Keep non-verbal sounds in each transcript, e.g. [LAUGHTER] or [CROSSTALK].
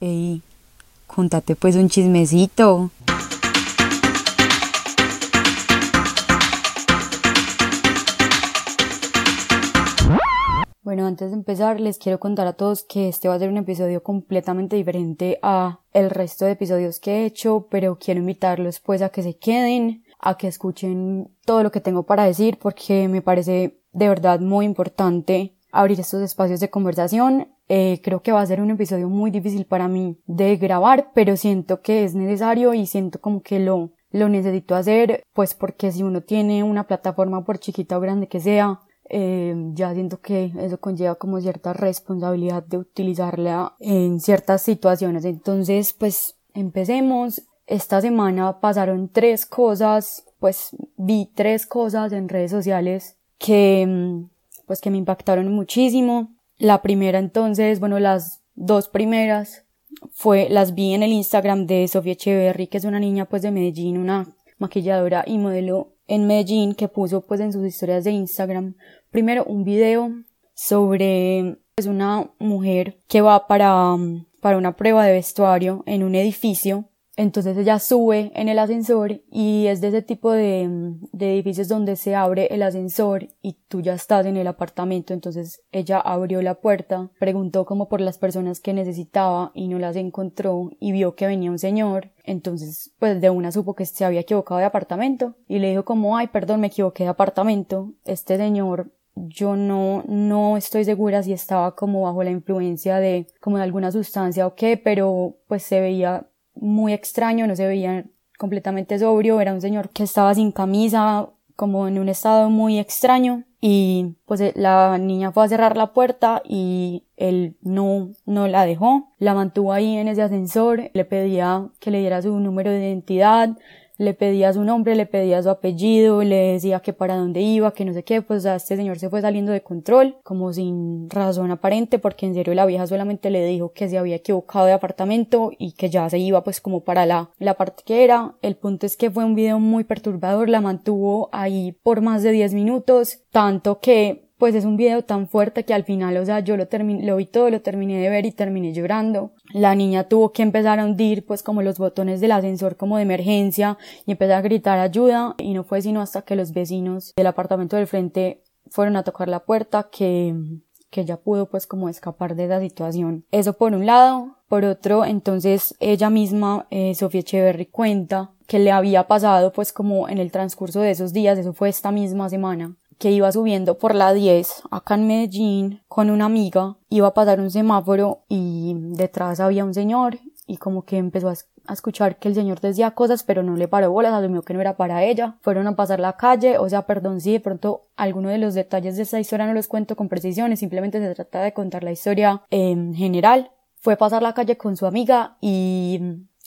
Ey, contate pues un chismecito. Bueno, antes de empezar les quiero contar a todos que este va a ser un episodio completamente diferente a el resto de episodios que he hecho, pero quiero invitarlos pues a que se queden, a que escuchen todo lo que tengo para decir porque me parece de verdad muy importante abrir estos espacios de conversación. Eh, creo que va a ser un episodio muy difícil para mí de grabar, pero siento que es necesario y siento como que lo, lo necesito hacer, pues porque si uno tiene una plataforma por chiquita o grande que sea, eh, ya siento que eso conlleva como cierta responsabilidad de utilizarla en ciertas situaciones. Entonces, pues empecemos. Esta semana pasaron tres cosas, pues vi tres cosas en redes sociales que, pues que me impactaron muchísimo. La primera entonces, bueno, las dos primeras fue, las vi en el Instagram de Sofía Echeverry, que es una niña pues de Medellín, una maquilladora y modelo en Medellín que puso pues en sus historias de Instagram primero un video sobre pues, una mujer que va para, para una prueba de vestuario en un edificio entonces ella sube en el ascensor y es de ese tipo de, de, edificios donde se abre el ascensor y tú ya estás en el apartamento. Entonces ella abrió la puerta, preguntó como por las personas que necesitaba y no las encontró y vio que venía un señor. Entonces pues de una supo que se había equivocado de apartamento y le dijo como ay perdón me equivoqué de apartamento. Este señor yo no, no estoy segura si estaba como bajo la influencia de como de alguna sustancia o qué, pero pues se veía muy extraño, no se veía completamente sobrio, era un señor que estaba sin camisa, como en un estado muy extraño y pues eh, la niña fue a cerrar la puerta y él no, no la dejó, la mantuvo ahí en ese ascensor, le pedía que le diera su número de identidad, le pedía su nombre, le pedía su apellido, le decía que para dónde iba, que no sé qué, pues a este señor se fue saliendo de control, como sin razón aparente, porque en serio la vieja solamente le dijo que se había equivocado de apartamento y que ya se iba pues como para la, la parte que era. El punto es que fue un video muy perturbador, la mantuvo ahí por más de 10 minutos, tanto que pues es un video tan fuerte que al final, o sea, yo lo terminé, lo vi todo, lo terminé de ver y terminé llorando. La niña tuvo que empezar a hundir, pues como los botones del ascensor como de emergencia y empezó a gritar ayuda y no fue sino hasta que los vecinos del apartamento del frente fueron a tocar la puerta que que ella pudo pues como escapar de esa situación. Eso por un lado. Por otro, entonces ella misma, eh, Sofía Echeverry, cuenta que le había pasado pues como en el transcurso de esos días, eso fue esta misma semana, que iba subiendo por la 10 acá en Medellín con una amiga, iba a pasar un semáforo y detrás había un señor y como que empezó a, escuchar que el señor decía cosas pero no le paró bolas, asumió que no era para ella, fueron a pasar la calle, o sea, perdón si de pronto alguno de los detalles de esa historia no los cuento con precisión, simplemente se trata de contar la historia en general. Fue a pasar la calle con su amiga y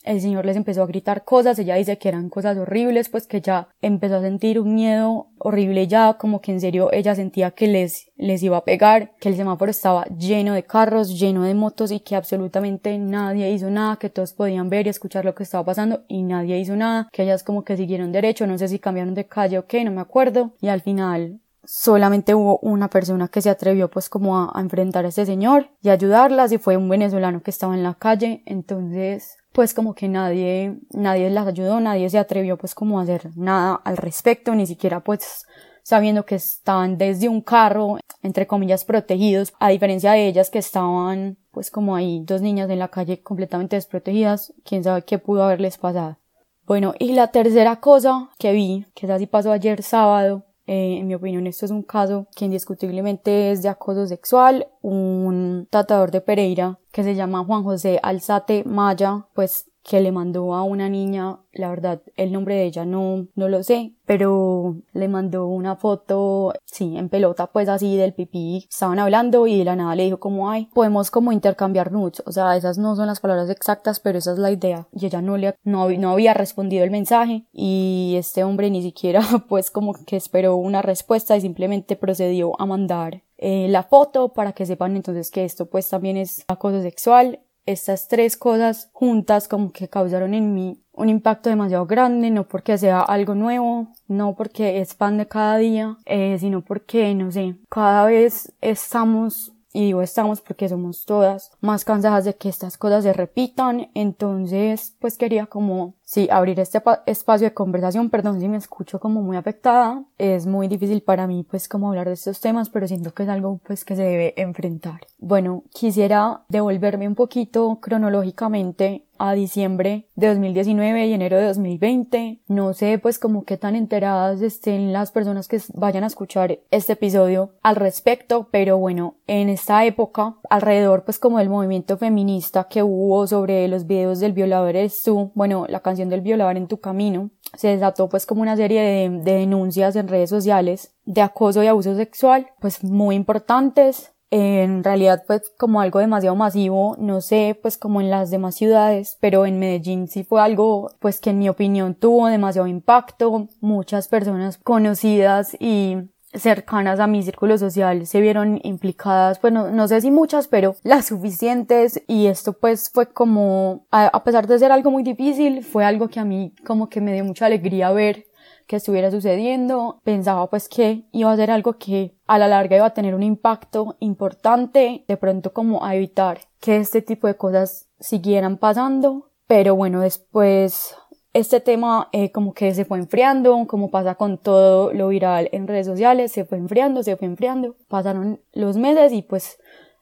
el señor les empezó a gritar cosas, ella dice que eran cosas horribles, pues que ya empezó a sentir un miedo horrible ya, como que en serio ella sentía que les, les iba a pegar, que el semáforo estaba lleno de carros, lleno de motos y que absolutamente nadie hizo nada, que todos podían ver y escuchar lo que estaba pasando y nadie hizo nada, que ellas como que siguieron derecho, no sé si cambiaron de calle o qué, no me acuerdo, y al final solamente hubo una persona que se atrevió pues como a, enfrentar a ese señor y ayudarlas y fue un venezolano que estaba en la calle. Entonces pues como que nadie nadie las ayudó nadie se atrevió pues como a hacer nada al respecto ni siquiera pues sabiendo que estaban desde un carro entre comillas protegidos a diferencia de ellas que estaban pues como ahí dos niñas en la calle completamente desprotegidas quién sabe qué pudo haberles pasado. Bueno y la tercera cosa que vi que así pasó ayer sábado eh, en mi opinión, esto es un caso que indiscutiblemente es de acoso sexual. Un tratador de Pereira que se llama Juan José Alzate Maya, pues que le mandó a una niña, la verdad, el nombre de ella no, no lo sé, pero le mandó una foto, sí, en pelota, pues así del pipí, estaban hablando y de la nada le dijo como, ay, podemos como intercambiar nudes, o sea, esas no son las palabras exactas, pero esa es la idea, y ella no le, no, no había respondido el mensaje, y este hombre ni siquiera, [LAUGHS] pues como que esperó una respuesta y simplemente procedió a mandar eh, la foto para que sepan entonces que esto pues también es acoso sexual estas tres cosas juntas como que causaron en mí un impacto demasiado grande, no porque sea algo nuevo, no porque es pan de cada día, eh, sino porque, no sé, cada vez estamos y digo estamos porque somos todas más cansadas de que estas cosas se repitan, entonces pues quería como sí, abrir este espacio de conversación, perdón si me escucho como muy afectada, es muy difícil para mí pues como hablar de estos temas, pero siento que es algo pues que se debe enfrentar. Bueno, quisiera devolverme un poquito cronológicamente a diciembre de 2019 y enero de 2020. No sé pues como qué tan enteradas estén las personas que vayan a escuchar este episodio al respecto, pero bueno, en esta época, alrededor pues como del movimiento feminista que hubo sobre los videos del violador eres tú, bueno, la canción del violador en tu camino, se desató pues como una serie de, de denuncias en redes sociales de acoso y abuso sexual, pues muy importantes, en realidad pues como algo demasiado masivo, no sé pues como en las demás ciudades, pero en Medellín sí fue algo pues que en mi opinión tuvo demasiado impacto, muchas personas conocidas y cercanas a mi círculo social se vieron implicadas, bueno, no sé si muchas, pero las suficientes y esto pues fue como, a, a pesar de ser algo muy difícil, fue algo que a mí como que me dio mucha alegría ver que estuviera sucediendo, pensaba pues que iba a ser algo que a la larga iba a tener un impacto importante, de pronto como a evitar que este tipo de cosas siguieran pasando, pero bueno, después este tema eh, como que se fue enfriando, como pasa con todo lo viral en redes sociales, se fue enfriando, se fue enfriando, pasaron los meses y pues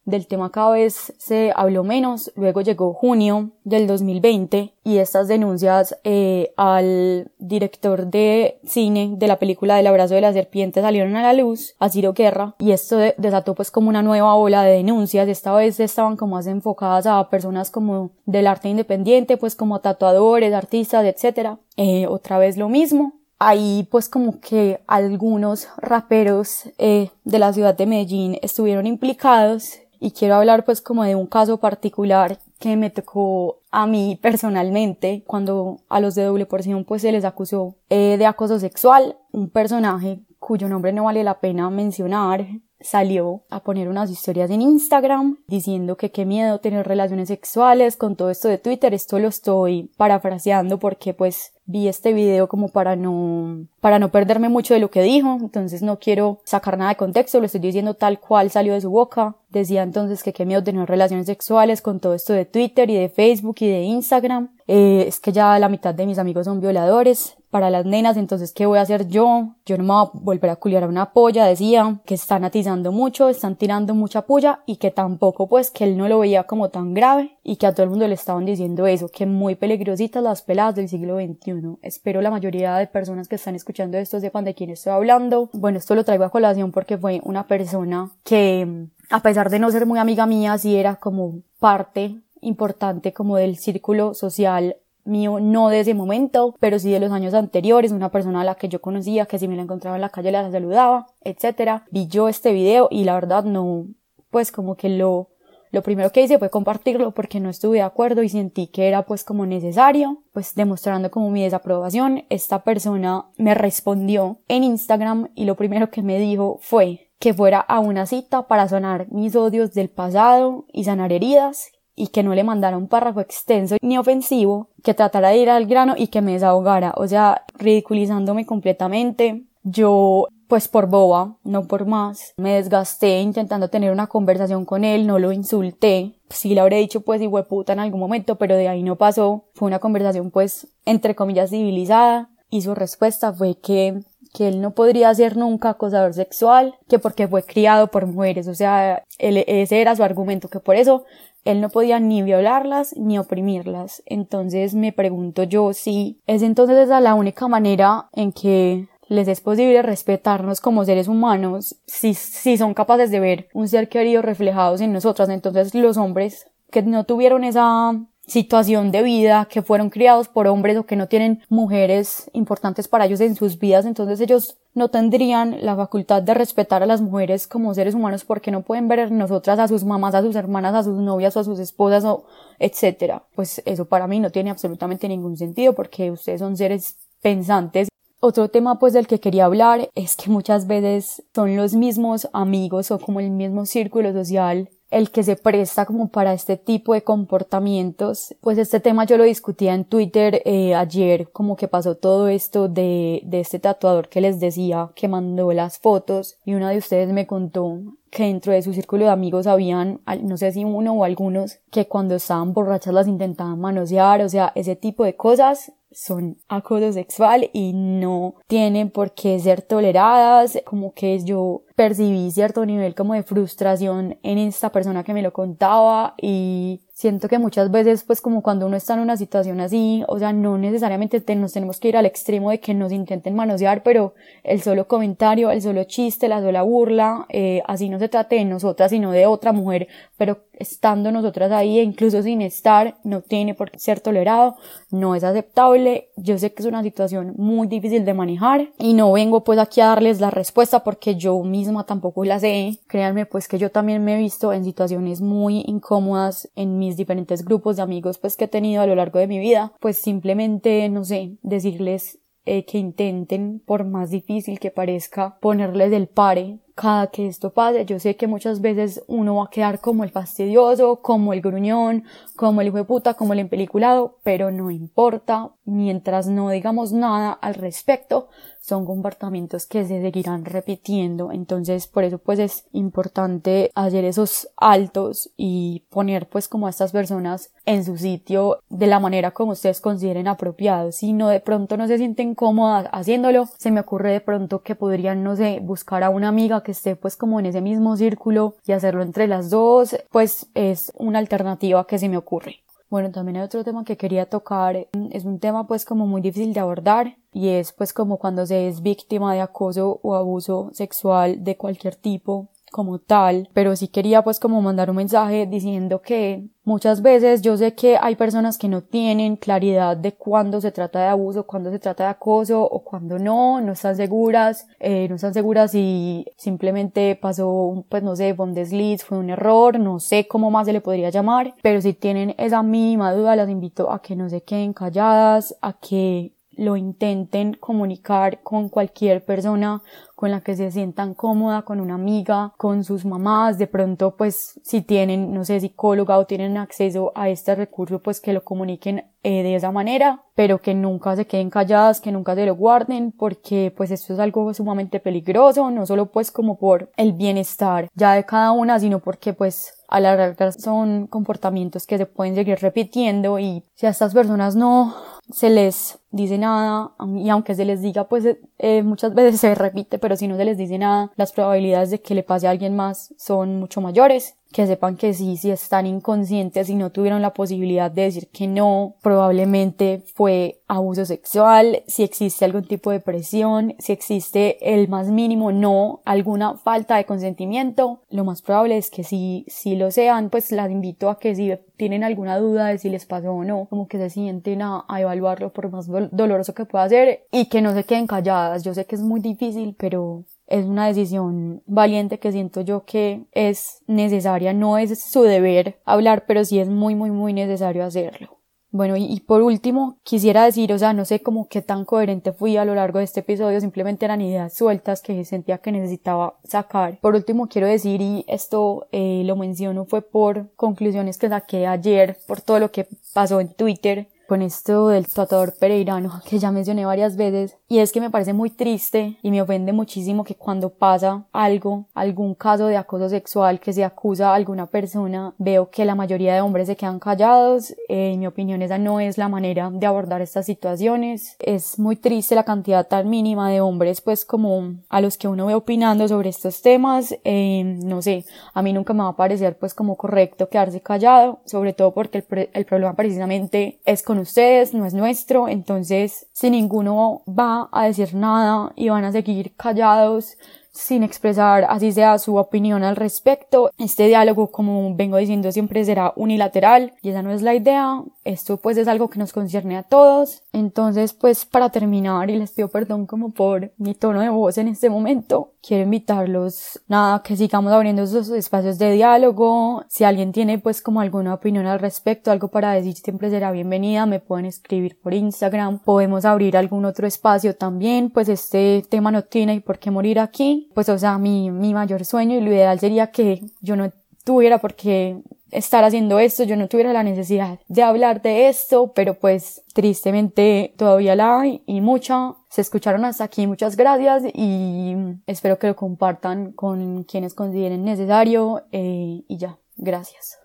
del tema cada vez se habló menos. Luego llegó junio del 2020 y estas denuncias eh, al director de cine de la película del abrazo de la serpiente salieron a la luz, a Ciro Guerra, y esto desató pues como una nueva ola de denuncias. Esta vez estaban como más enfocadas a personas como del arte independiente, pues como tatuadores, artistas, etc. Eh, otra vez lo mismo ahí pues como que algunos raperos eh, de la ciudad de Medellín estuvieron implicados y quiero hablar pues como de un caso particular que me tocó a mí personalmente cuando a los de doble porción pues se les acusó eh, de acoso sexual. Un personaje cuyo nombre no vale la pena mencionar salió a poner unas historias en Instagram diciendo que qué miedo tener relaciones sexuales con todo esto de Twitter. Esto lo estoy parafraseando porque pues vi este video como para no, para no perderme mucho de lo que dijo, entonces no quiero sacar nada de contexto, lo estoy diciendo tal cual salió de su boca. Decía entonces que qué miedo tener relaciones sexuales con todo esto de Twitter y de Facebook y de Instagram. Eh, es que ya la mitad de mis amigos son violadores para las nenas, entonces ¿qué voy a hacer yo? Yo no me voy a volver a culiar a una polla, decía, que están atizando mucho, están tirando mucha puya y que tampoco pues que él no lo veía como tan grave y que a todo el mundo le estaban diciendo eso, que muy peligrositas las peladas del siglo XXI. Espero la mayoría de personas que están escuchando esto sepan de quién estoy hablando. Bueno, esto lo traigo a colación porque fue una persona que a pesar de no ser muy amiga mía, sí era como parte importante como del círculo social mío, no de ese momento, pero sí de los años anteriores, una persona a la que yo conocía, que si me la encontraba en la calle la saludaba, etcétera. Vi yo este video y la verdad no, pues como que lo, lo primero que hice fue compartirlo porque no estuve de acuerdo y sentí que era pues como necesario, pues demostrando como mi desaprobación. Esta persona me respondió en Instagram y lo primero que me dijo fue que fuera a una cita para sanar mis odios del pasado y sanar heridas y que no le mandara un párrafo extenso ni ofensivo, que tratara de ir al grano y que me desahogara, o sea, ridiculizándome completamente. Yo, pues por boba, no por más, me desgasté intentando tener una conversación con él, no lo insulté, sí le habré dicho pues puta en algún momento, pero de ahí no pasó, fue una conversación pues entre comillas civilizada. Y su respuesta fue que que él no podría ser nunca acosador sexual, que porque fue criado por mujeres, o sea, ese era su argumento, que por eso él no podía ni violarlas ni oprimirlas. Entonces me pregunto yo si es entonces esa la única manera en que les es posible respetarnos como seres humanos si, si son capaces de ver un ser querido reflejados en nosotras. Entonces los hombres que no tuvieron esa situación de vida, que fueron criados por hombres o que no tienen mujeres importantes para ellos en sus vidas, entonces ellos no tendrían la facultad de respetar a las mujeres como seres humanos porque no pueden ver en nosotras a sus mamás, a sus hermanas, a sus novias o a sus esposas o etcétera. Pues eso para mí no tiene absolutamente ningún sentido porque ustedes son seres pensantes. Otro tema pues del que quería hablar es que muchas veces son los mismos amigos o como el mismo círculo social el que se presta como para este tipo de comportamientos. Pues este tema yo lo discutía en Twitter eh, ayer, como que pasó todo esto de, de este tatuador que les decía que mandó las fotos y una de ustedes me contó que dentro de su círculo de amigos habían, no sé si uno o algunos, que cuando estaban borrachas las intentaban manosear, o sea, ese tipo de cosas son acoso sexual y no tienen por qué ser toleradas, como que yo percibí cierto nivel como de frustración en esta persona que me lo contaba y siento que muchas veces pues como cuando uno está en una situación así, o sea, no necesariamente nos tenemos que ir al extremo de que nos intenten manosear, pero el solo comentario, el solo chiste, la sola burla, eh, así no se trate de nosotras sino de otra mujer, pero estando nosotras ahí e incluso sin estar, no tiene por qué ser tolerado, no es aceptable, yo sé que es una situación muy difícil de manejar y no vengo pues aquí a darles la respuesta porque yo misma tampoco la sé, créanme pues que yo también me he visto en situaciones muy incómodas en mis diferentes grupos de amigos pues que he tenido a lo largo de mi vida, pues simplemente, no sé, decirles eh, que intenten, por más difícil que parezca, ponerles el pare cada que esto pase. Yo sé que muchas veces uno va a quedar como el fastidioso, como el gruñón, como el hijo de puta, como el empeliculado, pero no importa, mientras no digamos nada al respecto, son comportamientos que se seguirán repitiendo. Entonces, por eso pues es importante hacer esos altos y poner pues como a estas personas en su sitio de la manera como ustedes consideren apropiado. Si no de pronto no se sienten cómodas haciéndolo, se me ocurre de pronto que podrían, no sé, buscar a una amiga que esté pues como en ese mismo círculo y hacerlo entre las dos, pues es una alternativa que se me ocurre. Bueno, también hay otro tema que quería tocar, es un tema pues como muy difícil de abordar y es pues como cuando se es víctima de acoso o abuso sexual de cualquier tipo como tal, pero sí quería pues como mandar un mensaje diciendo que muchas veces yo sé que hay personas que no tienen claridad de cuándo se trata de abuso, cuándo se trata de acoso o cuándo no, no están seguras, eh, no están seguras si simplemente pasó pues no sé, Bundesliga, fue un error, no sé cómo más se le podría llamar, pero si tienen esa mínima duda las invito a que no se queden calladas, a que lo intenten comunicar con cualquier persona con la que se sientan cómoda, con una amiga, con sus mamás, de pronto pues si tienen, no sé, psicóloga o tienen acceso a este recurso, pues que lo comuniquen eh, de esa manera, pero que nunca se queden calladas, que nunca se lo guarden, porque pues esto es algo sumamente peligroso, no solo pues como por el bienestar ya de cada una, sino porque pues a la larga son comportamientos que se pueden seguir repitiendo y si a estas personas no se les dice nada y aunque se les diga pues eh, muchas veces se repite pero si no se les dice nada las probabilidades de que le pase a alguien más son mucho mayores que sepan que sí, si están inconscientes y no tuvieron la posibilidad de decir que no, probablemente fue abuso sexual, si existe algún tipo de presión, si existe el más mínimo no, alguna falta de consentimiento, lo más probable es que si, si lo sean, pues las invito a que si tienen alguna duda de si les pasó o no, como que se sienten a, evaluarlo por más doloroso que pueda ser y que no se queden calladas. Yo sé que es muy difícil, pero es una decisión valiente que siento yo que es necesaria, no es su deber hablar, pero sí es muy, muy, muy necesario hacerlo. Bueno, y, por último, quisiera decir, o sea, no sé cómo qué tan coherente fui a lo largo de este episodio, simplemente eran ideas sueltas que sentía que necesitaba sacar. Por último, quiero decir, y esto eh, lo menciono, fue por conclusiones que saqué ayer, por todo lo que pasó en Twitter, con esto del tatuador pereirano que ya mencioné varias veces y es que me parece muy triste y me ofende muchísimo que cuando pasa algo, algún caso de acoso sexual que se acusa a alguna persona, veo que la mayoría de hombres se quedan callados. Eh, en mi opinión esa no es la manera de abordar estas situaciones. Es muy triste la cantidad tan mínima de hombres pues como a los que uno ve opinando sobre estos temas. Eh, no sé, a mí nunca me va a parecer pues como correcto quedarse callado, sobre todo porque el, el problema precisamente es ustedes, no es nuestro, entonces si ninguno va a decir nada y van a seguir callados sin expresar así sea su opinión al respecto. Este diálogo, como vengo diciendo, siempre será unilateral y esa no es la idea. Esto pues es algo que nos concierne a todos. Entonces pues para terminar y les pido perdón como por mi tono de voz en este momento, quiero invitarlos nada que sigamos abriendo esos espacios de diálogo. Si alguien tiene pues como alguna opinión al respecto, algo para decir siempre será bienvenida, me pueden escribir por Instagram. Podemos abrir algún otro espacio también, pues este tema no tiene por qué morir aquí pues o sea, mi, mi mayor sueño y lo ideal sería que yo no tuviera por qué estar haciendo esto, yo no tuviera la necesidad de hablar de esto, pero pues tristemente todavía la hay y mucha. Se escucharon hasta aquí, muchas gracias y espero que lo compartan con quienes consideren necesario eh, y ya, gracias.